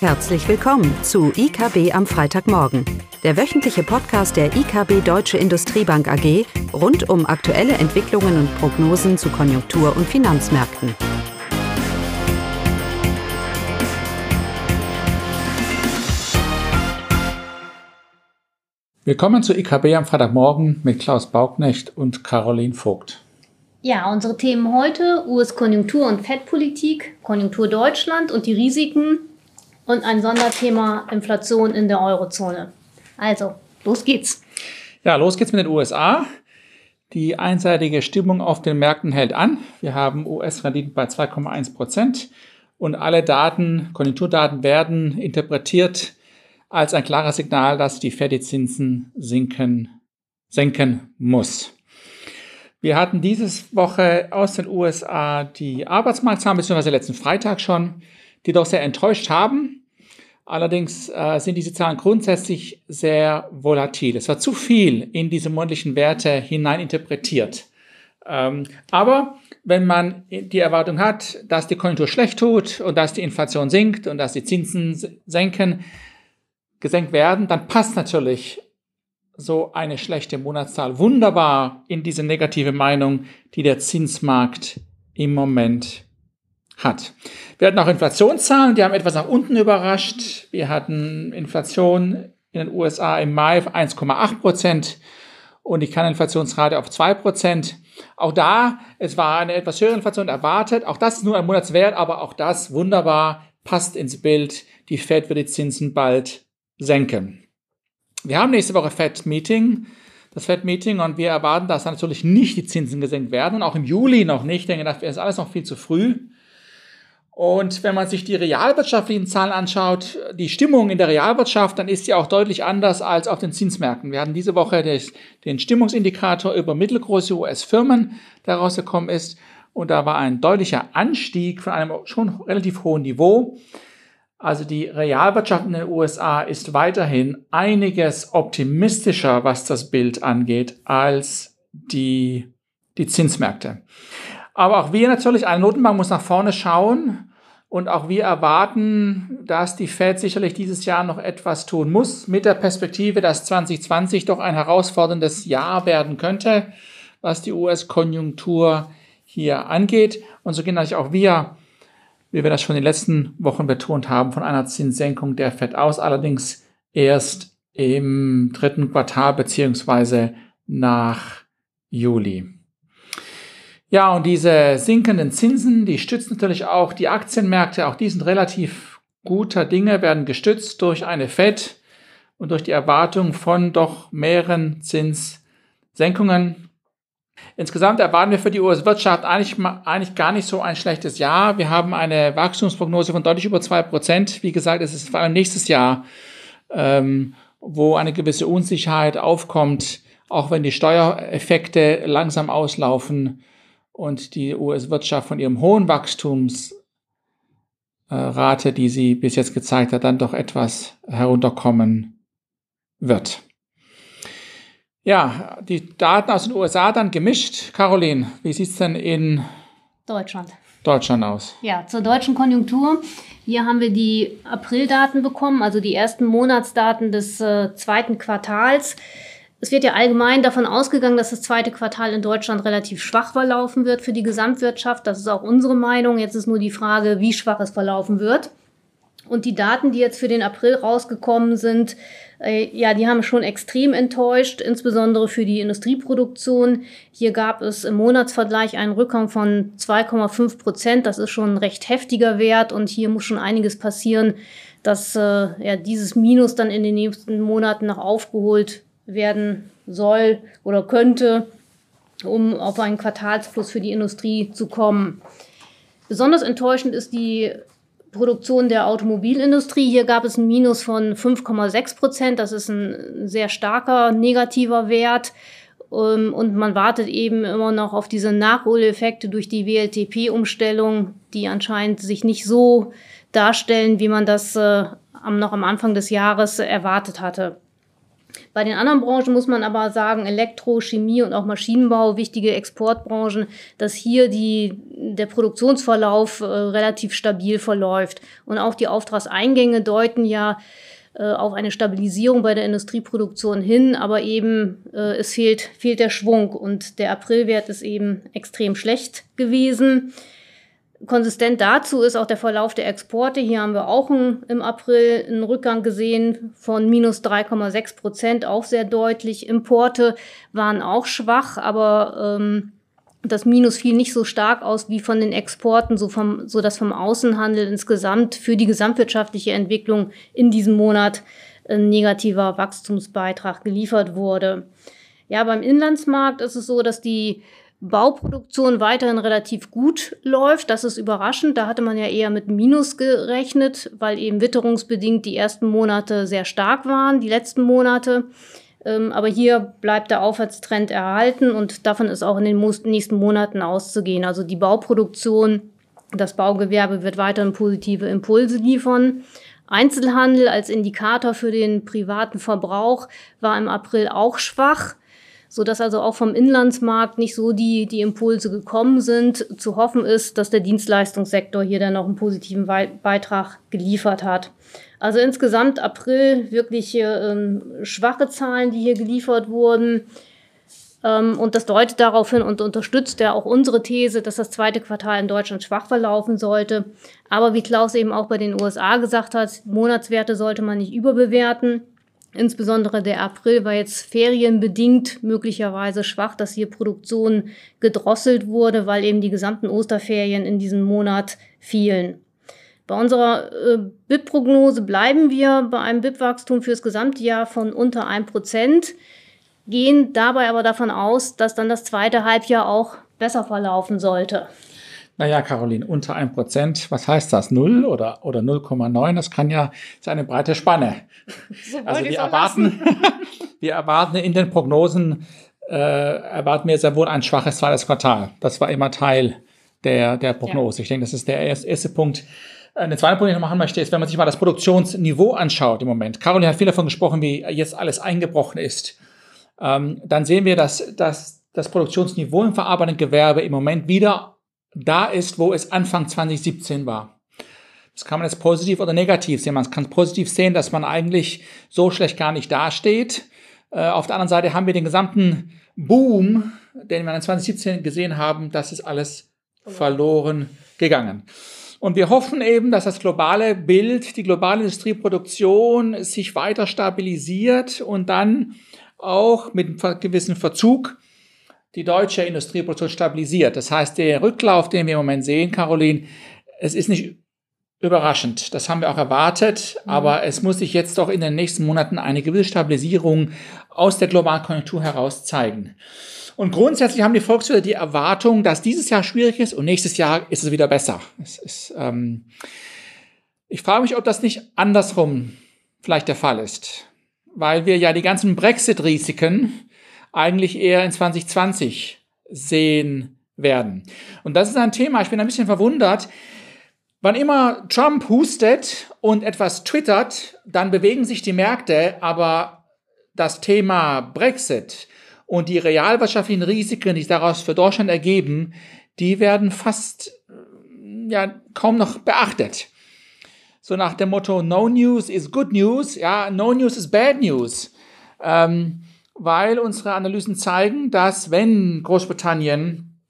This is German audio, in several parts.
Herzlich willkommen zu IKB am Freitagmorgen, der wöchentliche Podcast der IKB Deutsche Industriebank AG rund um aktuelle Entwicklungen und Prognosen zu Konjunktur- und Finanzmärkten. Willkommen zu IKB am Freitagmorgen mit Klaus Bauknecht und Caroline Vogt. Ja, unsere Themen heute US-Konjunktur und Fettpolitik, Konjunktur Deutschland und die Risiken und ein Sonderthema Inflation in der Eurozone. Also, los geht's. Ja, los geht's mit den USA. Die einseitige Stimmung auf den Märkten hält an. Wir haben US-Renditen bei 2,1 Prozent und alle Daten, Konjunkturdaten werden interpretiert als ein klares Signal, dass die Fed die Zinsen sinken, senken muss. Wir hatten diese Woche aus den USA die Arbeitsmarktzahlen, beziehungsweise letzten Freitag schon, die doch sehr enttäuscht haben. Allerdings äh, sind diese Zahlen grundsätzlich sehr volatil. Es war zu viel in diese monatlichen Werte hineininterpretiert. Ähm, aber wenn man die Erwartung hat, dass die Konjunktur schlecht tut und dass die Inflation sinkt und dass die Zinsen senken, gesenkt werden, dann passt natürlich so eine schlechte Monatszahl wunderbar in diese negative Meinung, die der Zinsmarkt im Moment hat. Wir hatten auch Inflationszahlen, die haben etwas nach unten überrascht. Wir hatten Inflation in den USA im Mai 1,8 Prozent und die Kerninflationsrate auf 2 Prozent. Auch da, es war eine etwas höhere Inflation erwartet. Auch das ist nur ein Monatswert, aber auch das wunderbar passt ins Bild. Die Fed wird die Zinsen bald senken. Wir haben nächste Woche Fed-Meeting, das Fed-Meeting, und wir erwarten, dass natürlich nicht die Zinsen gesenkt werden und auch im Juli noch nicht. Ich denke, das ist alles noch viel zu früh. Und wenn man sich die realwirtschaftlichen Zahlen anschaut, die Stimmung in der Realwirtschaft, dann ist sie auch deutlich anders als auf den Zinsmärkten. Wir hatten diese Woche den Stimmungsindikator über mittelgroße US-Firmen, der rausgekommen ist. Und da war ein deutlicher Anstieg von einem schon relativ hohen Niveau. Also die Realwirtschaft in den USA ist weiterhin einiges optimistischer, was das Bild angeht, als die, die Zinsmärkte. Aber auch wir natürlich, eine Notenbank muss nach vorne schauen. Und auch wir erwarten, dass die Fed sicherlich dieses Jahr noch etwas tun muss, mit der Perspektive, dass 2020 doch ein herausforderndes Jahr werden könnte, was die US-Konjunktur hier angeht. Und so gehen natürlich auch wir, wie wir das schon in den letzten Wochen betont haben, von einer Zinssenkung der Fed aus, allerdings erst im dritten Quartal beziehungsweise nach Juli. Ja, und diese sinkenden Zinsen, die stützen natürlich auch die Aktienmärkte. Auch die sind relativ guter Dinge, werden gestützt durch eine Fed und durch die Erwartung von doch mehreren Zinssenkungen. Insgesamt erwarten wir für die US-Wirtschaft eigentlich, eigentlich gar nicht so ein schlechtes Jahr. Wir haben eine Wachstumsprognose von deutlich über zwei Prozent. Wie gesagt, es ist vor allem nächstes Jahr, ähm, wo eine gewisse Unsicherheit aufkommt, auch wenn die Steuereffekte langsam auslaufen und die US-Wirtschaft von ihrem hohen Wachstumsrate, die sie bis jetzt gezeigt hat, dann doch etwas herunterkommen wird. Ja, die Daten aus den USA dann gemischt. Caroline, wie sieht es denn in Deutschland? Deutschland aus? Ja, zur deutschen Konjunktur. Hier haben wir die Aprildaten bekommen, also die ersten Monatsdaten des äh, zweiten Quartals. Es wird ja allgemein davon ausgegangen, dass das zweite Quartal in Deutschland relativ schwach verlaufen wird für die Gesamtwirtschaft. Das ist auch unsere Meinung. Jetzt ist nur die Frage, wie schwach es verlaufen wird. Und die Daten, die jetzt für den April rausgekommen sind, äh, ja, die haben schon extrem enttäuscht, insbesondere für die Industrieproduktion. Hier gab es im Monatsvergleich einen Rückgang von 2,5 Prozent. Das ist schon ein recht heftiger Wert und hier muss schon einiges passieren, dass äh, ja, dieses Minus dann in den nächsten Monaten noch aufgeholt werden soll oder könnte, um auf einen Quartalsplus für die Industrie zu kommen. Besonders enttäuschend ist die Produktion der Automobilindustrie. Hier gab es ein Minus von 5,6 Prozent. Das ist ein sehr starker negativer Wert. Ähm, und man wartet eben immer noch auf diese Nachholeffekte durch die WLTP-Umstellung, die anscheinend sich nicht so darstellen, wie man das äh, noch am Anfang des Jahres erwartet hatte. Bei den anderen Branchen muss man aber sagen, Elektro, Chemie und auch Maschinenbau, wichtige Exportbranchen, dass hier die, der Produktionsverlauf äh, relativ stabil verläuft. Und auch die Auftragseingänge deuten ja äh, auf eine Stabilisierung bei der Industrieproduktion hin, aber eben äh, es fehlt, fehlt der Schwung und der Aprilwert ist eben extrem schlecht gewesen. Konsistent dazu ist auch der Verlauf der Exporte. Hier haben wir auch ein, im April einen Rückgang gesehen von minus 3,6 Prozent, auch sehr deutlich. Importe waren auch schwach, aber ähm, das Minus fiel nicht so stark aus wie von den Exporten, so, vom, so dass vom Außenhandel insgesamt für die gesamtwirtschaftliche Entwicklung in diesem Monat ein negativer Wachstumsbeitrag geliefert wurde. Ja, beim Inlandsmarkt ist es so, dass die Bauproduktion weiterhin relativ gut läuft. Das ist überraschend. Da hatte man ja eher mit Minus gerechnet, weil eben witterungsbedingt die ersten Monate sehr stark waren, die letzten Monate. Ähm, aber hier bleibt der Aufwärtstrend erhalten und davon ist auch in den nächsten Monaten auszugehen. Also die Bauproduktion, das Baugewerbe wird weiterhin positive Impulse liefern. Einzelhandel als Indikator für den privaten Verbrauch war im April auch schwach so dass also auch vom Inlandsmarkt nicht so die, die Impulse gekommen sind. Zu hoffen ist, dass der Dienstleistungssektor hier dann noch einen positiven Beitrag geliefert hat. Also insgesamt April wirklich ähm, schwache Zahlen, die hier geliefert wurden. Ähm, und das deutet darauf hin und unterstützt ja auch unsere These, dass das zweite Quartal in Deutschland schwach verlaufen sollte. Aber wie Klaus eben auch bei den USA gesagt hat, Monatswerte sollte man nicht überbewerten. Insbesondere der April war jetzt ferienbedingt möglicherweise schwach, dass hier Produktion gedrosselt wurde, weil eben die gesamten Osterferien in diesem Monat fielen. Bei unserer äh, BIP-Prognose bleiben wir bei einem BIP-Wachstum fürs gesamte Jahr von unter 1%, gehen dabei aber davon aus, dass dann das zweite Halbjahr auch besser verlaufen sollte. Naja, Caroline, unter 1%, was heißt das? 0 oder, oder 0,9? Das kann ja, ist eine breite Spanne. So also wir erwarten, wir erwarten in den Prognosen, äh, erwarten wir sehr wohl ein schwaches zweites Quartal. Das war immer Teil der, der Prognose. Ja. Ich denke, das ist der erste, Punkt. Äh, der zweite Punkt, den ich noch machen möchte, ist, wenn man sich mal das Produktionsniveau anschaut im Moment. Caroline hat viel davon gesprochen, wie jetzt alles eingebrochen ist. Ähm, dann sehen wir, dass, dass das Produktionsniveau im verarbeitenden Gewerbe im Moment wieder da ist, wo es Anfang 2017 war. Das kann man jetzt positiv oder negativ sehen. Man kann positiv sehen, dass man eigentlich so schlecht gar nicht dasteht. Äh, auf der anderen Seite haben wir den gesamten Boom, den wir in 2017 gesehen haben, das ist alles verloren gegangen. Und wir hoffen eben, dass das globale Bild, die globale Industrieproduktion sich weiter stabilisiert und dann auch mit einem gewissen Verzug die deutsche Industrieproduktion stabilisiert. Das heißt, der Rücklauf, den wir im Moment sehen, Caroline, es ist nicht überraschend. Das haben wir auch erwartet, mhm. aber es muss sich jetzt doch in den nächsten Monaten eine gewisse Stabilisierung aus der globalen Konjunktur heraus zeigen. Und grundsätzlich haben die Volkswirte die Erwartung, dass dieses Jahr schwierig ist und nächstes Jahr ist es wieder besser. Es ist, ähm ich frage mich, ob das nicht andersrum vielleicht der Fall ist, weil wir ja die ganzen Brexit-Risiken eigentlich eher in 2020 sehen werden. Und das ist ein Thema, ich bin ein bisschen verwundert. Wann immer Trump hustet und etwas twittert, dann bewegen sich die Märkte, aber das Thema Brexit und die realwirtschaftlichen Risiken, die sich daraus für Deutschland ergeben, die werden fast ja, kaum noch beachtet. So nach dem Motto, no news is good news, ja, no news is bad news. Ähm, weil unsere Analysen zeigen, dass wenn Großbritannien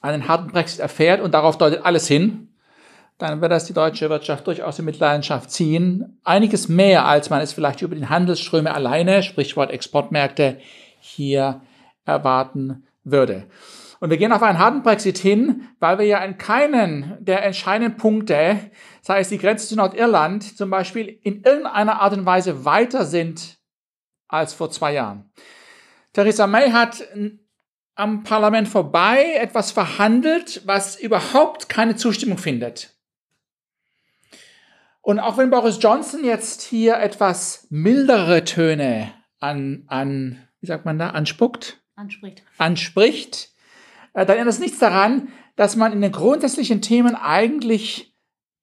einen harten Brexit erfährt, und darauf deutet alles hin, dann wird das die deutsche Wirtschaft durchaus in Mitleidenschaft ziehen. Einiges mehr, als man es vielleicht über den Handelsströme alleine, Sprichwort Exportmärkte, hier erwarten würde. Und wir gehen auf einen harten Brexit hin, weil wir ja in keinen der entscheidenden Punkte, sei es die Grenze zu Nordirland zum Beispiel, in irgendeiner Art und Weise weiter sind als vor zwei Jahren. Theresa May hat am Parlament vorbei etwas verhandelt, was überhaupt keine Zustimmung findet. Und auch wenn Boris Johnson jetzt hier etwas mildere Töne an, an wie sagt man da, anspuckt, anspricht, anspricht äh, dann ändert es nichts daran, dass man in den grundsätzlichen Themen eigentlich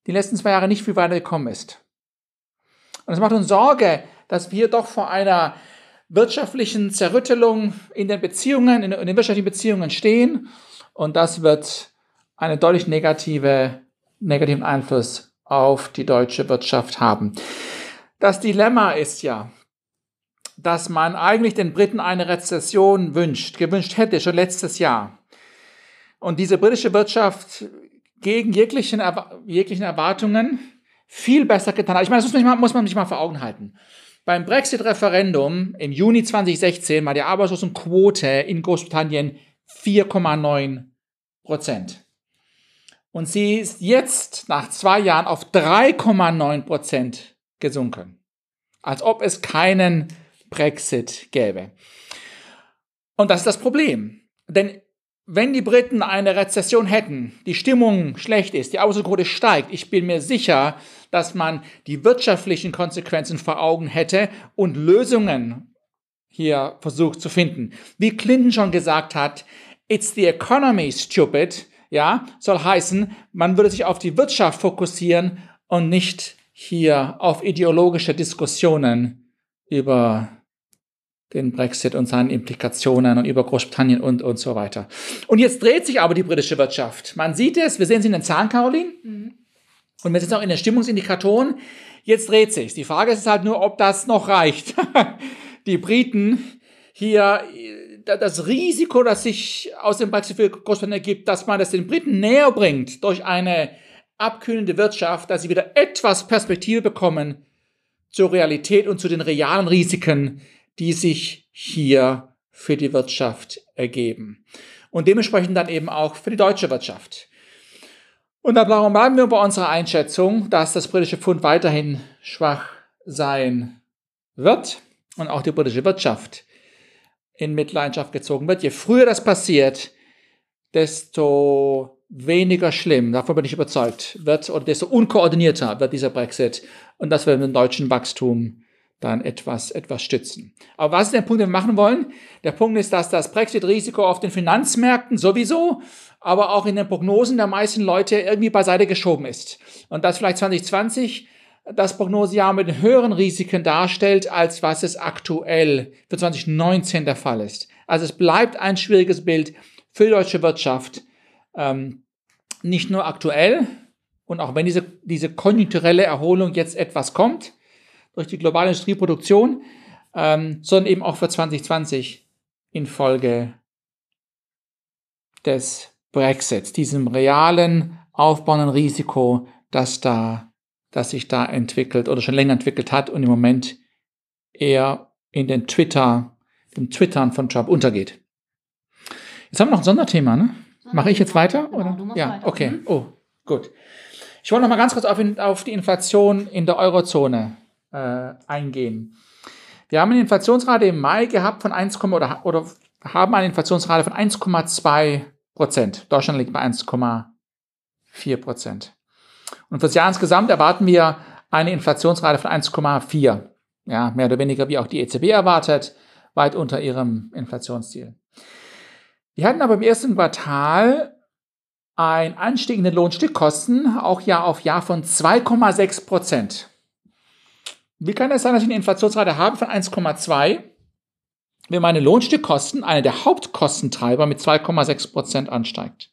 die letzten zwei Jahre nicht viel weiter gekommen ist. Und es macht uns Sorge, dass wir doch vor einer wirtschaftlichen Zerrüttelung in den Beziehungen, in den wirtschaftlichen Beziehungen stehen. Und das wird einen deutlich negative, negativen Einfluss auf die deutsche Wirtschaft haben. Das Dilemma ist ja, dass man eigentlich den Briten eine Rezession wünscht, gewünscht hätte, schon letztes Jahr. Und diese britische Wirtschaft gegen jeglichen, jeglichen Erwartungen viel besser getan hat. Ich meine, das muss man, muss man sich mal vor Augen halten. Beim Brexit-Referendum im Juni 2016 war die Arbeitslosenquote in Großbritannien 4,9 Prozent. Und sie ist jetzt nach zwei Jahren auf 3,9 Prozent gesunken. Als ob es keinen Brexit gäbe. Und das ist das Problem. Denn wenn die Briten eine Rezession hätten, die Stimmung schlecht ist, die Arbeitslosenquote steigt, ich bin mir sicher, dass man die wirtschaftlichen Konsequenzen vor Augen hätte und Lösungen hier versucht zu finden. Wie Clinton schon gesagt hat, it's the economy stupid, ja, soll heißen, man würde sich auf die Wirtschaft fokussieren und nicht hier auf ideologische Diskussionen über den Brexit und seinen Implikationen und über Großbritannien und, und so weiter. Und jetzt dreht sich aber die britische Wirtschaft. Man sieht es, wir sehen es in den Zahlen, Caroline. Mhm. Und wir es auch in den Stimmungsindikatoren. Jetzt dreht sich. Die Frage ist halt nur, ob das noch reicht. die Briten hier, das Risiko, das sich aus dem Brexit für Großbritannien ergibt, dass man das den Briten näher bringt durch eine abkühlende Wirtschaft, dass sie wieder etwas Perspektive bekommen zur Realität und zu den realen Risiken, die sich hier für die Wirtschaft ergeben. Und dementsprechend dann eben auch für die deutsche Wirtschaft. Und darum bleiben wir bei unserer Einschätzung, dass das britische Pfund weiterhin schwach sein wird und auch die britische Wirtschaft in Mitleidenschaft gezogen wird. Je früher das passiert, desto weniger schlimm, davon bin ich überzeugt, wird oder desto unkoordinierter wird dieser Brexit und das wird den deutschen Wachstum dann etwas, etwas stützen. Aber was ist der Punkt, den wir machen wollen? Der Punkt ist, dass das Brexit-Risiko auf den Finanzmärkten sowieso, aber auch in den Prognosen der meisten Leute irgendwie beiseite geschoben ist. Und dass vielleicht 2020 das Prognosejahr mit höheren Risiken darstellt, als was es aktuell für 2019 der Fall ist. Also es bleibt ein schwieriges Bild für die deutsche Wirtschaft, ähm, nicht nur aktuell, und auch wenn diese, diese konjunkturelle Erholung jetzt etwas kommt, durch die globale Industrieproduktion, ähm, sondern eben auch für 2020 infolge des Brexits, diesem realen aufbauenden Risiko, das da, das sich da entwickelt oder schon länger entwickelt hat und im Moment eher in den Twitter, dem Twittern von Trump untergeht. Jetzt haben wir noch ein Sonderthema, ne? Mache ich jetzt weiter? Genau, oder? ja, weiter. okay. Mhm. Oh, gut. Ich wollte noch mal ganz kurz auf, auf die Inflation in der Eurozone äh, eingehen. Wir haben eine Inflationsrate im Mai gehabt von 1, oder, oder haben eine Inflationsrate von 1,2 Prozent. Deutschland liegt bei 1,4 Prozent. Und für das Jahr insgesamt erwarten wir eine Inflationsrate von 1,4. Ja, mehr oder weniger wie auch die EZB erwartet, weit unter ihrem Inflationsziel. Wir hatten aber im ersten Quartal ein Anstieg in den Lohnstückkosten, auch Jahr auf Jahr von 2,6 Prozent. Wie kann es sein, dass ich eine Inflationsrate habe von 1,2, wenn meine Lohnstückkosten, einer der Hauptkostentreiber, mit 2,6 Prozent ansteigt?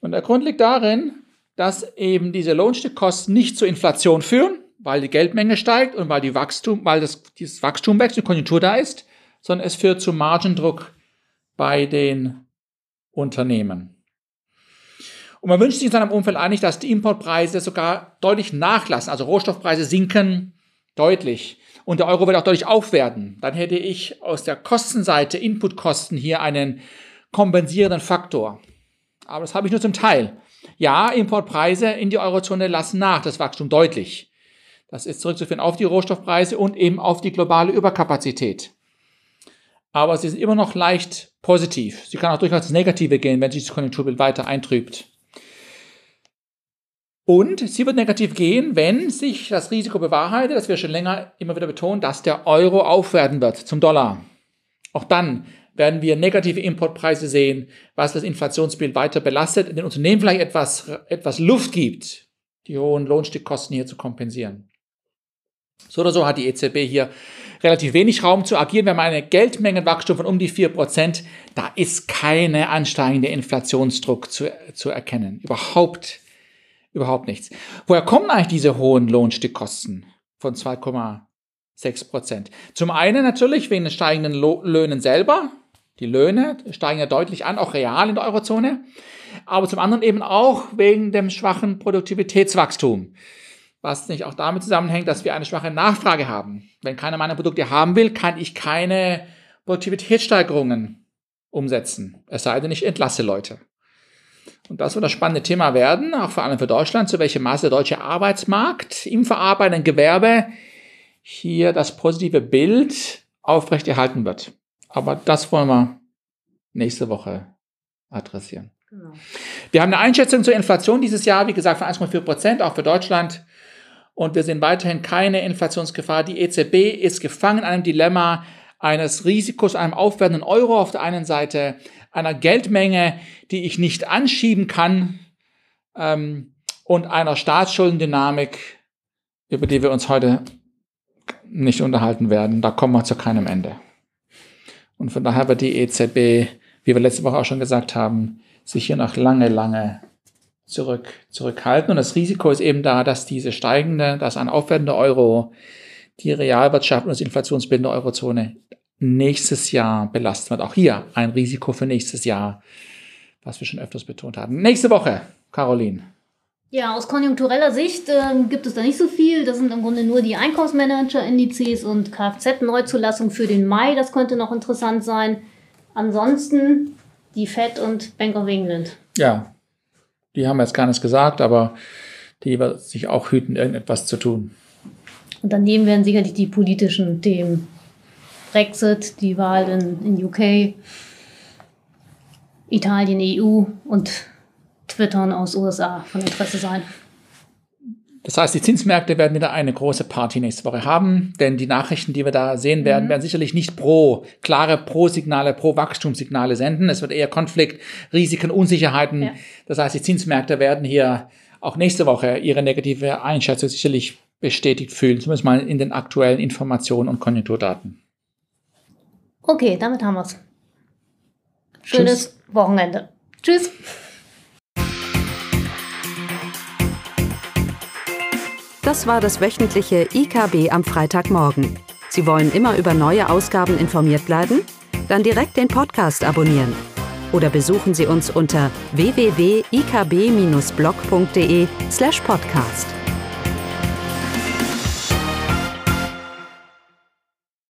Und der Grund liegt darin, dass eben diese Lohnstückkosten nicht zur Inflation führen, weil die Geldmenge steigt und weil, die Wachstum, weil das, dieses Wachstum wächst, die Konjunktur da ist, sondern es führt zu Margendruck bei den Unternehmen. Und man wünscht sich in seinem Umfeld eigentlich, dass die Importpreise sogar deutlich nachlassen. Also Rohstoffpreise sinken deutlich. Und der Euro wird auch deutlich aufwerten. Dann hätte ich aus der Kostenseite, Inputkosten, hier einen kompensierenden Faktor. Aber das habe ich nur zum Teil. Ja, Importpreise in die Eurozone lassen nach, das Wachstum deutlich. Das ist zurückzuführen auf die Rohstoffpreise und eben auf die globale Überkapazität. Aber sie sind immer noch leicht positiv. Sie kann auch durchaus ins Negative gehen, wenn sich das Konjunkturbild weiter eintrübt. Und sie wird negativ gehen, wenn sich das Risiko bewahrheitet, das wir schon länger immer wieder betonen, dass der Euro aufwerten wird zum Dollar. Auch dann werden wir negative Importpreise sehen, was das Inflationsbild weiter belastet, den Unternehmen vielleicht etwas, etwas Luft gibt, die hohen Lohnstückkosten hier zu kompensieren. So oder so hat die EZB hier relativ wenig Raum zu agieren. Wir haben eine Geldmengenwachstum von um die 4%. Da ist keine ansteigende Inflationsdruck zu, zu erkennen. Überhaupt, überhaupt nichts. Woher kommen eigentlich diese hohen Lohnstückkosten von 2,6%? Zum einen natürlich wegen den steigenden Löhnen selber. Die Löhne steigen ja deutlich an, auch real in der Eurozone. Aber zum anderen eben auch wegen dem schwachen Produktivitätswachstum was nicht auch damit zusammenhängt, dass wir eine schwache Nachfrage haben. Wenn keiner meiner Produkte haben will, kann ich keine Produktivitätssteigerungen umsetzen. Es sei denn, ich entlasse Leute. Und das wird das spannende Thema werden, auch vor allem für Deutschland, zu welchem Maße der deutsche Arbeitsmarkt im verarbeitenden Gewerbe hier das positive Bild aufrechterhalten wird. Aber das wollen wir nächste Woche adressieren. Genau. Wir haben eine Einschätzung zur Inflation dieses Jahr, wie gesagt, von 1,4 Prozent, auch für Deutschland und wir sehen weiterhin keine Inflationsgefahr. Die EZB ist gefangen in einem Dilemma eines Risikos, einem aufwärtenden Euro auf der einen Seite, einer Geldmenge, die ich nicht anschieben kann ähm, und einer Staatsschuldendynamik, über die wir uns heute nicht unterhalten werden. Da kommen wir zu keinem Ende. Und von daher wird die EZB, wie wir letzte Woche auch schon gesagt haben, sich hier noch lange, lange zurück, zurückhalten. Und das Risiko ist eben da, dass diese steigende, dass ein aufwärtender Euro die Realwirtschaft und das Inflationsbild der Eurozone nächstes Jahr belastet wird. Auch hier ein Risiko für nächstes Jahr, was wir schon öfters betont haben. Nächste Woche, Caroline. Ja, aus konjunktureller Sicht äh, gibt es da nicht so viel. Das sind im Grunde nur die Einkaufsmanager-Indizes und Kfz-Neuzulassung für den Mai. Das könnte noch interessant sein. Ansonsten die Fed und Bank of England. Ja, die haben jetzt gar nichts gesagt, aber die sich auch hüten, irgendetwas zu tun. Und daneben werden sicherlich die politischen Themen Brexit, die Wahl in, in UK, Italien, EU und Twittern aus USA von Interesse sein. Das heißt, die Zinsmärkte werden wieder eine große Party nächste Woche haben, denn die Nachrichten, die wir da sehen werden, mhm. werden sicherlich nicht pro, klare Pro-Signale, Pro-Wachstumssignale senden. Es wird eher Konflikt, Risiken, Unsicherheiten. Ja. Das heißt, die Zinsmärkte werden hier auch nächste Woche ihre negative Einschätzung sicherlich bestätigt fühlen, zumindest mal in den aktuellen Informationen und Konjunkturdaten. Okay, damit haben wir es. Schönes Tschüss. Wochenende. Tschüss. Das war das wöchentliche IKB am Freitagmorgen. Sie wollen immer über neue Ausgaben informiert bleiben? Dann direkt den Podcast abonnieren. Oder besuchen Sie uns unter www.ikb-blog.de slash podcast.